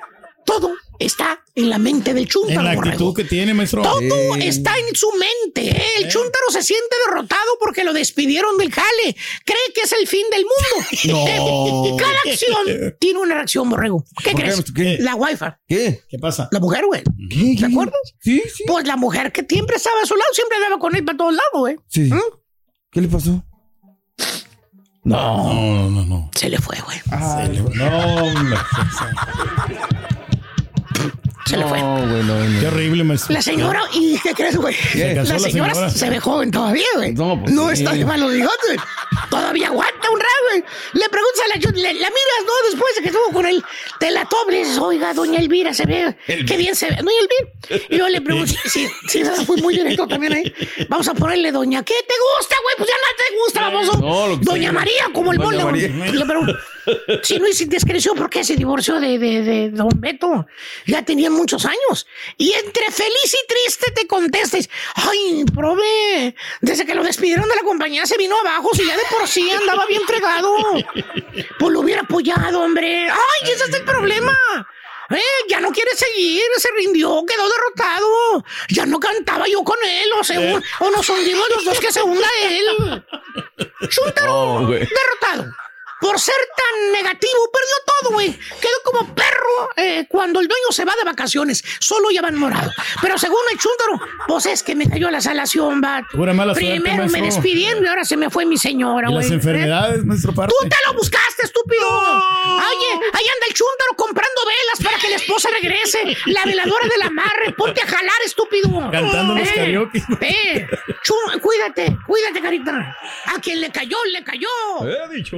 todo está en la mente del chúntaro. En la borrego. actitud que tiene, maestro. Todo está en su mente. ¿eh? El chúntaro se siente derrotado porque lo despidieron del jale. Cree que es el fin del mundo. No. Y cada acción tiene una reacción, borrego. ¿Qué crees? ¿Qué? La wifi. ¿Qué? ¿Qué pasa? La mujer, güey. ¿Qué? ¿Te acuerdas? Sí, sí. Pues la mujer que siempre estaba a su lado, siempre andaba con él para todos lados, güey. Sí. ¿Mm? ¿Qué le pasó? No, no, no, no. Se le fue, güey. Se le- No, hombre. Se le fue. No, güey, no, no. Qué horrible, maestro. La señora, ¿y qué crees, güey? La la señora, se ve joven todavía, güey. No, pues sí. está de malos bigotes. Todavía aguanta un rato, güey. Le preguntas a la, le- la miras, ¿no? Después de que estuvo con el telatobre, le dices, oiga, doña Elvira, se ve, qué bien se ve. Doña Elvira. Y yo le pregunto, sí, sí, sí, fui muy directo también ahí. Vamos a ponerle doña, ¿qué te gusta, güey? Pues ya no te gusta, baboso. No, doña sea. María, como el Doña mole. María. Le pregunto, si no hice indiscreción, ¿por qué se divorció de, de, de don Beto? Ya tenían muchos años. Y entre feliz y triste te contestes, ay, prove, desde que lo despidieron de la compañía se vino abajo, si ya de por sí andaba bien fregado. Pues lo hubiera apoyado, hombre. Ay, ese es el problema. Eh, ya no quiere seguir, se rindió, quedó derrotado. Ya no cantaba yo con él, o, se, Eh. o nos hundimos los dos que se hunda él. Chuntaro, güey. derrotado. Por ser tan negativo, perdió todo, güey. Quedó como perro eh, cuando el dueño se va de vacaciones. Solo llevan morado. Pero según el chúntaro, pues es que me cayó la salación, va. Suerte, Primero me despidieron y ahora se me fue mi señora, güey. las enfermedades, maestro parte. Tú te lo buscaste, estúpido. Oye, ahí anda el chúntaro comprando velas para que la esposa regrese. La veladora del amarre. Ponte a jalar, estúpido. Cantando los Eh, karaoke. Eh, chum- cuídate, cuídate, carita. A quien le cayó, le cayó. He dicho.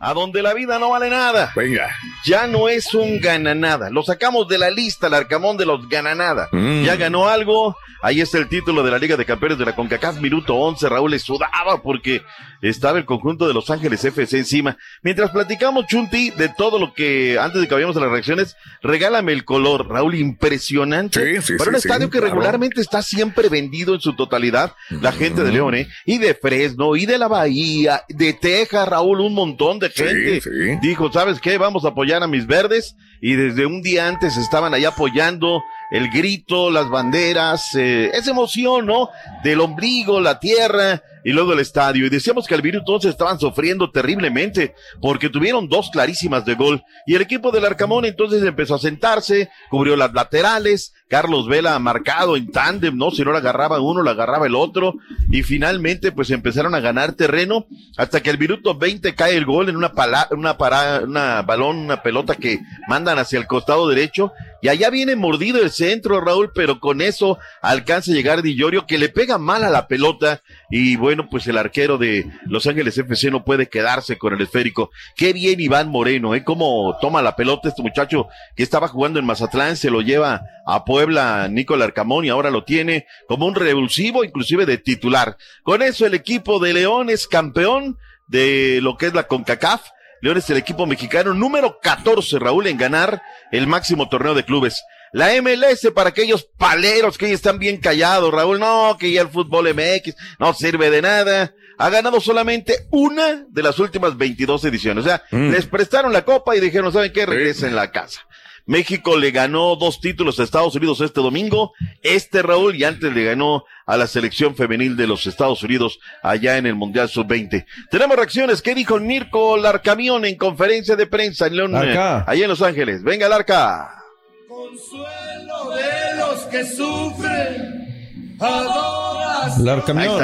A donde la vida no vale nada. Venga. Ya no es un gananada. Lo sacamos de la lista, el Arcamón de los gananada. Mm. Ya ganó algo. Ahí está el título de la Liga de Campeones de la CONCACAF, minuto 11. Raúl le sudaba porque estaba el conjunto de Los Ángeles FC encima. Mientras platicamos, Chunti, de todo lo que, antes de que vayamos a las reacciones, regálame el color, Raúl, impresionante. Sí, sí, Para un estadio que claro. regularmente está siempre vendido en su totalidad, la gente de León, ¿eh? Y de Fresno, y de la Bahía, de Texas, Raúl, un montón de gente. Dijo, ¿sabes qué? Vamos a apoyar a mis verdes. Y desde un día antes estaban ahí apoyando el grito, las banderas, eh, esa emoción, ¿no? Del ombligo, la tierra y luego el estadio. Y decíamos que al entonces estaban sufriendo terriblemente porque tuvieron dos clarísimas de gol. Y el equipo del Arcamón entonces empezó a sentarse, cubrió las laterales. Carlos Vela marcado en tándem, ¿no? Si no la agarraba uno, la agarraba el otro. Y finalmente, pues empezaron a ganar terreno hasta que al minuto 20 cae el gol en una pala, una para, una balón, una pelota que mandan hacia el costado derecho. Y allá viene mordido el centro, Raúl, pero con eso alcanza a llegar Di Llorio, que le pega mal a la pelota. Y bueno, pues el arquero de Los Ángeles FC no puede quedarse con el esférico. Qué bien Iván Moreno, ¿eh? Cómo toma la pelota este muchacho que estaba jugando en Mazatlán, se lo lleva a Puebla Nicolás Arcamón y ahora lo tiene como un revulsivo, inclusive de titular. Con eso el equipo de León es campeón de lo que es la CONCACAF. León es el equipo mexicano número 14, Raúl, en ganar el máximo torneo de clubes. La MLS para aquellos paleros que ya están bien callados, Raúl, no, que ya el fútbol MX no sirve de nada. Ha ganado solamente una de las últimas 22 ediciones. O sea, les prestaron la copa y dijeron, ¿saben qué? Regresen la casa. México le ganó dos títulos a Estados Unidos este domingo, este Raúl, y antes le ganó a la selección femenil de los Estados Unidos allá en el Mundial Sub-20. Tenemos reacciones. ¿Qué dijo Mirko Larcamión en conferencia de prensa en León, allá en Los Ángeles? Venga, Larca. Consuelo de los que sufren, adoras. Larcamión.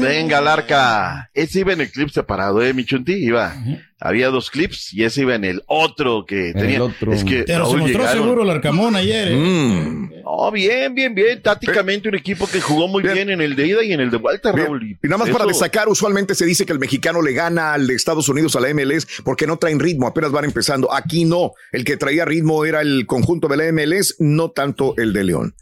Venga, Larca. Ese iba en el clip separado, ¿eh, Michunti? Iba. Había dos clips y ese iba en el otro que tenía. otro. Es que Pero se Raúl, mostró llegaron- seguro el Arcamón ayer. ¿eh? Mm. No, bien, bien, bien. Tácticamente un equipo que jugó muy bien, en el de ida y en el de vuelta, Raúl. Y nada más para destacar, usualmente se dice que el mexicano le gana al de Estados Unidos a la MLS porque no traen ritmo, apenas van empezando. Aquí no, el que traía ritmo era el conjunto de la MLS, no tanto el de León.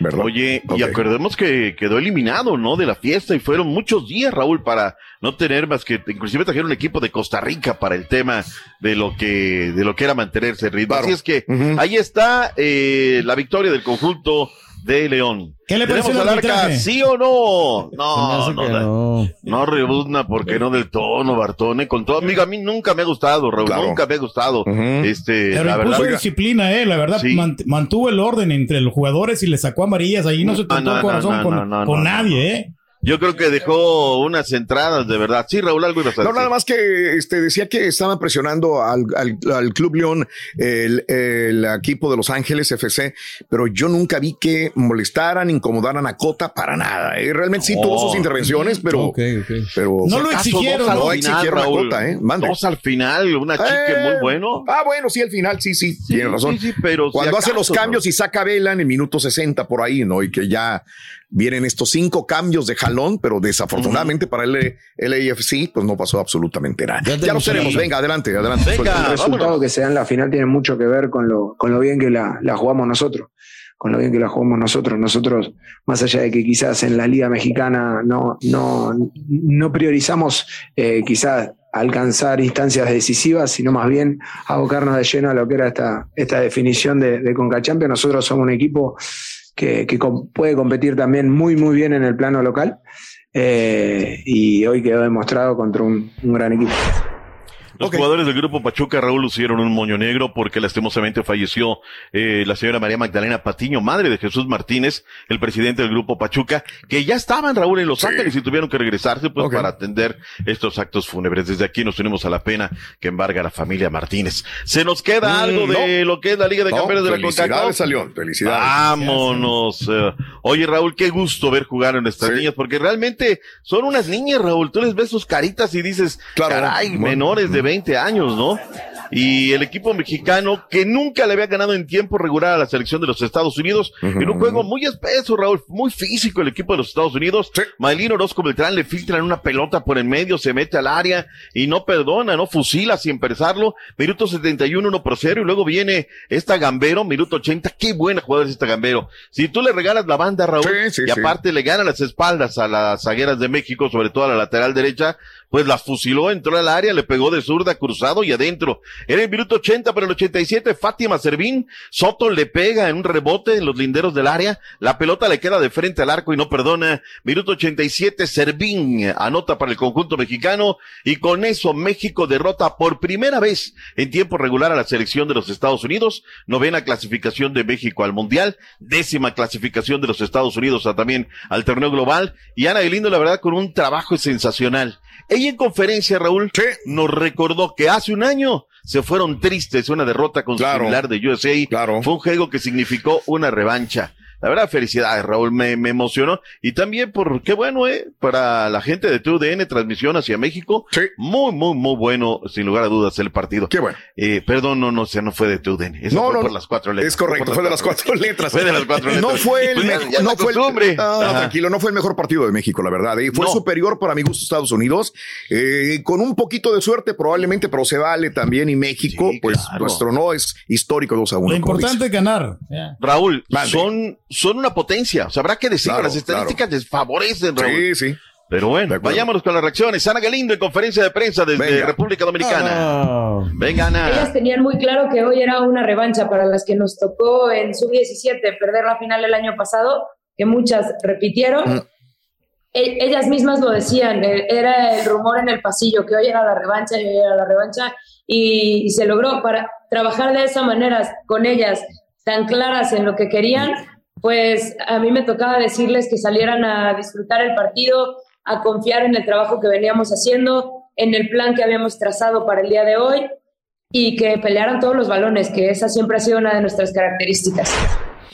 ¿Verdad? Oye, y acordemos que quedó eliminado, ¿no? De la fiesta y fueron muchos días, Raúl, para no tener más que, inclusive trajeron un equipo de Costa Rica para el tema de lo que, de lo que era mantenerse el ritmo. Claro. Así es que ahí está eh, la victoria del conjunto de León. ¿Qué le ¿Tenemos pareció el al arca? ¿Sí o no? No, no, no, no. rebuzna porque no del tono, Bartone. Con todo, amigo, a mí nunca me ha gustado, Raúl, Claro. nunca me ha gustado. Este, Pero la impuso verdad. disciplina, eh, la verdad, Sí. mant- mantuvo el orden entre los jugadores y le sacó amarillas. Ahí no se tocó no, no, corazón no, con, no, no, con no, nadie, ¿eh? Yo creo que dejó unas entradas de verdad. Sí, Raúl, algo ibas a No, nada más que este, decía que estaban presionando al, al- al Club León, el, el equipo de Los Ángeles FC, pero yo nunca vi que molestaran, incomodaran a Cota para nada. ¿eh? Realmente sí tuvo sus intervenciones, pero, Ok, ok. pero No lo ¿Acaso exigieron, no final, exigieron a Raúl? Cota, ¿eh? Mande. Dos al final, una chique Eh, muy bueno. Ah, bueno, sí, al final, sí, sí, tiene razón. sí, sí, pero si Cuando hace los cambios y saca Vela en el minuto 60 por ahí, ¿no? Y que ya vienen estos cinco cambios de jalón, pero desafortunadamente para el LAFC, pues no pasó absolutamente nada. Ya, tenemos lo tenemos. Venga, adelante, adelante. Venga, el resultado vámonos. que se da en la final tiene mucho que ver con lo, con lo bien que la, la jugamos nosotros, con lo bien que la jugamos nosotros. Nosotros, más allá de que quizás en la Liga Mexicana no, no, no priorizamos eh, quizás alcanzar instancias decisivas, sino más bien abocarnos de lleno a lo que era esta, esta definición de, de Conca Champions. Nosotros somos un equipo que, que puede competir también muy, muy bien en el plano local. eh, y hoy quedó demostrado contra un gran equipo. Los jugadores del grupo Pachuca, Raúl, lucieron un moño negro porque lastimosamente falleció eh, la señora María Magdalena Patiño, madre de Jesús Martínez, el presidente del grupo Pachuca, que ya estaban, Raúl, en Los Ángeles y tuvieron que regresarse pues para atender estos actos fúnebres. Desde aquí nos unimos a la pena que embarga la familia Martínez. ¿Se nos queda Mm, algo de no. lo que es la Liga de No, Campeones de la felicidades, CONCACAF? León, felicidades. Vámonos. eh. Oye, Raúl, qué gusto ver jugar a nuestras niñas, porque realmente son unas niñas, Raúl. Tú les ves sus caritas y dices, Claro. caray, Bueno. menores de 20 años, ¿no? y el equipo mexicano que nunca le había ganado en tiempo regular a la selección de los Estados Unidos en un juego muy espeso, Raúl, muy físico el equipo de los Estados Unidos. Maylin Orozco Beltrán le filtran una pelota por en medio, se mete al área y no perdona, no fusila sin pensarlo. Minuto 71, 1 por 0 y luego viene esta Gambero, minuto 80. Qué buena jugada es esta Gambero. Si tú le regalas la banda, Raúl, y aparte le gana las espaldas a las zagueras de México, sobre todo a la lateral derecha, pues las fusiló, entró al área, le pegó de zurda, cruzado y adentro. Era el minuto 80, pero el 87, Fátima Servín, Soto le pega en un rebote en los linderos del área, la pelota le queda de frente al arco y no perdona. Minuto 87, Servín anota para el conjunto mexicano y con eso México derrota por primera vez en tiempo regular a la selección de los Estados Unidos, novena clasificación de México al Mundial, décima clasificación de los Estados Unidos a, también al torneo global y Ana Galindo la verdad con un trabajo sensacional. Ella en conferencia, Raúl, nos recordó que hace un año se fueron tristes una derrota con de USA. Claro. Fue un juego que significó una revancha. La verdad, felicidades, Raúl, me, me emocionó. Y también por, qué bueno, eh, para la gente de TUDN, transmisión hacia México. Sí. Muy, muy, muy bueno, sin lugar a dudas, el partido. Qué bueno. Eh, perdón, no, no, no fue de TUDN. Eso no, fue no, por las cuatro letras. Es correcto, fue, de las cuatro letras. Fue de las cuatro letras. No fue el, Pues ya- mejor- ya no fue el- costumbre. Ah, Ajá. tranquilo, no fue el mejor partido de México, la verdad. Y fue No. superior para mi gusto Estados Unidos, eh, con un poquito de suerte probablemente, pero se vale también. Y México, pues nuestro no es histórico 2 a 1. Lo importante es ganar. Raúl, son, son una potencia. O sea, habrá que decirlo, Claro, las estadísticas les favorecen, Raúl. Sí, sí. Pero bueno, vayámonos con las reacciones. Ana Galindo en conferencia de prensa desde Venga. República Dominicana. Ah. Venga, Ellas Ana. tenían muy claro que hoy era una revancha para las que nos tocó en sub-17 perder la final el año pasado, que muchas repitieron. E- ellas mismas lo decían, eh, era el rumor en el pasillo que hoy era la revancha y hoy era la revancha y, y se logró para trabajar de esa manera con ellas tan claras en lo que querían, pues a mí me tocaba decirles que salieran a disfrutar el partido, a confiar en el trabajo que veníamos haciendo, en el plan que habíamos trazado para el día de hoy y que pelearan todos los balones, que esa siempre ha sido una de nuestras características.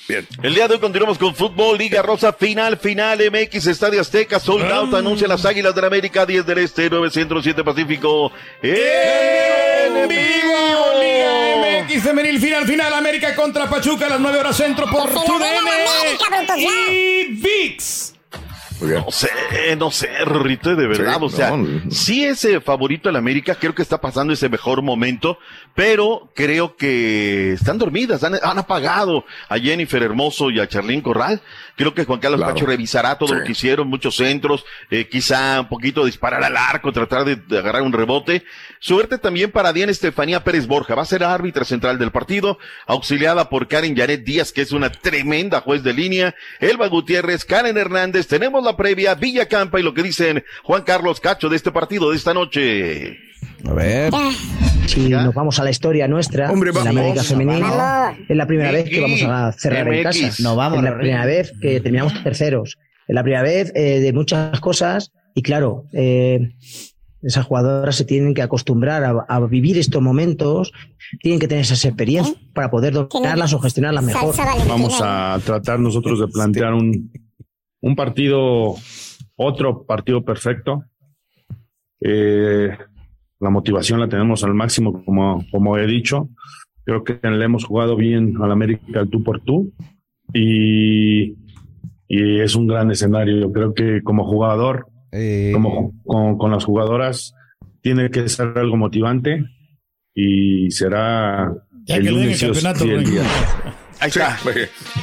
Bien. El día de hoy continuamos con fútbol, Liga Rosa, final, final, MX, Estadio Azteca, Sold Out, anuncia las Águilas del América, 10 del Este, 9 Centro, 7 Pacífico. ¡En vivo! Liga MX femenil final final América contra Pachuca a las 9 horas centro por TUDN y VIX. No sé, no sé, Rorrito, de verdad. Sí, o sea, no. sí es eh, favorito el América, creo que está pasando ese mejor momento, pero creo que están dormidas, han, han apagado a Jennifer Hermoso y a Charlín Corral. Creo que Juan Carlos Claro. Pacho revisará todo lo que hicieron, muchos centros, eh, quizá un poquito disparar al arco, tratar de, de agarrar un rebote. Suerte también para Diana Estefanía Pérez Borja, va a ser árbitra central del partido, auxiliada por Karen Janet Díaz, que es una tremenda juez de línea, Elba Gutiérrez, Karen Hernández, tenemos la previa, Villacampa y lo que dicen Juan Carlos Cacho de este partido de esta noche. A ver. Si nos vamos a la historia nuestra, Hombre, de la vamos. América femenil, Vamos. es la primera vez que vamos a cerrar en casa. No, vamos, es la primera vez que terminamos terceros. Es la primera vez eh, de muchas cosas y claro, eh, esas jugadoras se tienen que acostumbrar a, a vivir estos momentos, tienen que tener esas experiencias para poder dominarlas o gestionarlas mejor. Vamos a tratar nosotros de plantear un, un partido, otro partido perfecto. Eh, la motivación la tenemos al máximo, como, como he dicho. Creo que le hemos jugado bien al América al tú por tú y, y es un gran escenario. Yo creo que como jugador, como ju- con, con las jugadoras, tiene que ser algo motivante y será Ya el que le den el lunes campeonato, el día. Ahí está.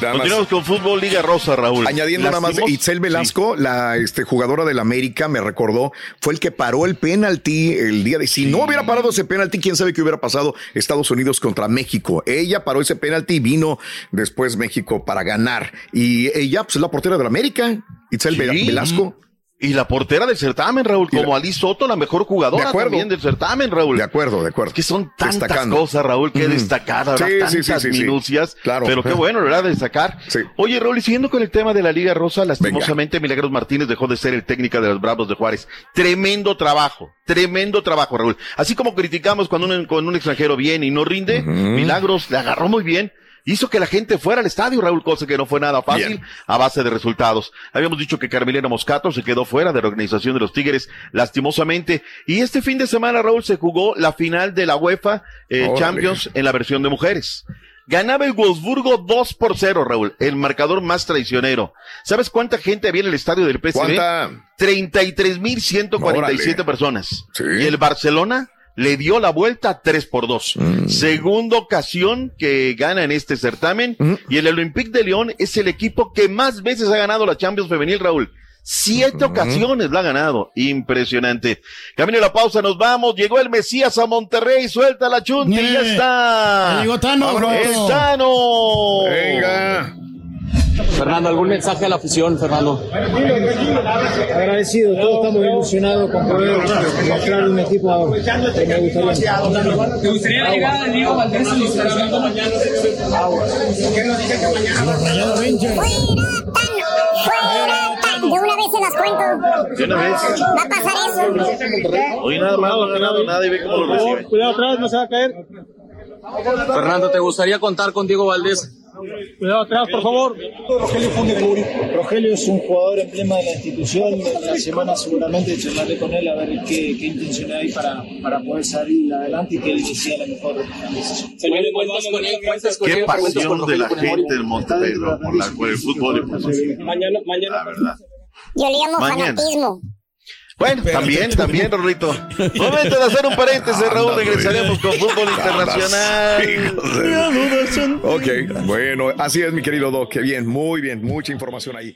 Nada más. Continuamos con fútbol, Liga Rosa, Raúl. Añadiendo nada más, Itzel Velasco, la este, jugadora del América, me recordó, fue el que paró el penalti el día de... Si no hubiera parado ese penalti, quién sabe qué hubiera pasado Estados Unidos contra México. Ella paró ese penalti y vino después México para ganar. Y ella, pues es la portera del América, Itzel. Velasco. Y la portera del certamen, Raúl, como Ali Soto, la mejor jugadora De acuerdo. también del certamen, Raúl. De acuerdo, de acuerdo. Es que son tantas Destacando. cosas, Raúl, que Sí, sí, tantas sí, sí, sí. minucias. Claro. Pero qué bueno, ¿verdad? Destacar. Oye, Raúl, y siguiendo con el tema de la Liga Rosa, lastimosamente Milagros Martínez dejó de ser el técnico de los Bravos de Juárez. Tremendo trabajo, tremendo trabajo, Raúl. Así como criticamos cuando un, cuando un extranjero viene y no rinde, Milagros le agarró muy bien. Hizo que la gente fuera al estadio, Raúl, cosa que no fue nada fácil a base de resultados. Habíamos dicho que Carmelina Moscato se quedó fuera de la organización de los Tigres, lastimosamente. Y este fin de semana, Raúl, se jugó la final de la UEFA eh. Champions en la versión de mujeres. Ganaba el Wolfsburgo 2 por 0, Raúl, el marcador más traicionero. ¿Sabes cuánta gente había en el estadio del PSV? ¿Cuánta? 33.147 Órale. personas. Y el Barcelona le dio la vuelta 3 por 2. Mm. Segunda ocasión que gana en este certamen. Y el Olympique de León es el equipo que más veces ha ganado la Champions Femenil, Raúl. Siete ocasiones la ha ganado. Impresionante. Camino a la pausa, nos vamos. Llegó el Mesías a Monterrey. Suelta la chunta y ya está. Llegó Vámonos. Tano. Venga. Fernando, ¿algún mensaje a la afición, Fernando? Agradecido, todos estamos ilusionados con poder mostrar un equipo que me gustaría. ¿Te gustaría la llegada de Diego Valdés en el estacionamiento mañana? De una vez se las cuento. ¿De una vez? Va a pasar eso. Hoy nada más, no ha ganado nada y ve cómo lo recibe. Cuidado atrás, no se va a caer. Fernando, ¿te gustaría contar con Diego Valdés? Cuidado atrás, por favor. Rogelio Fundi Rogelio es un jugador emblema de la institución. En la semana seguramente charlaré con él a ver qué, qué intención hay para, para poder salir adelante y que él decida la mejor decisión. Señor, ¿cuentas con él? ¿Cuentas con Qué pasión de la gente en Monterrey, bro, por, la- por el fútbol. y por el- Mañana, mañana. La verdad. Yo le llamo Mañana. fanatismo. Bueno, también, también, Rorrito. Momento de hacer un paréntesis, Raúl. Regresaremos con fútbol internacional. Ok, bueno, así es, mi querido Doc. Qué bien, muy bien, mucha información ahí.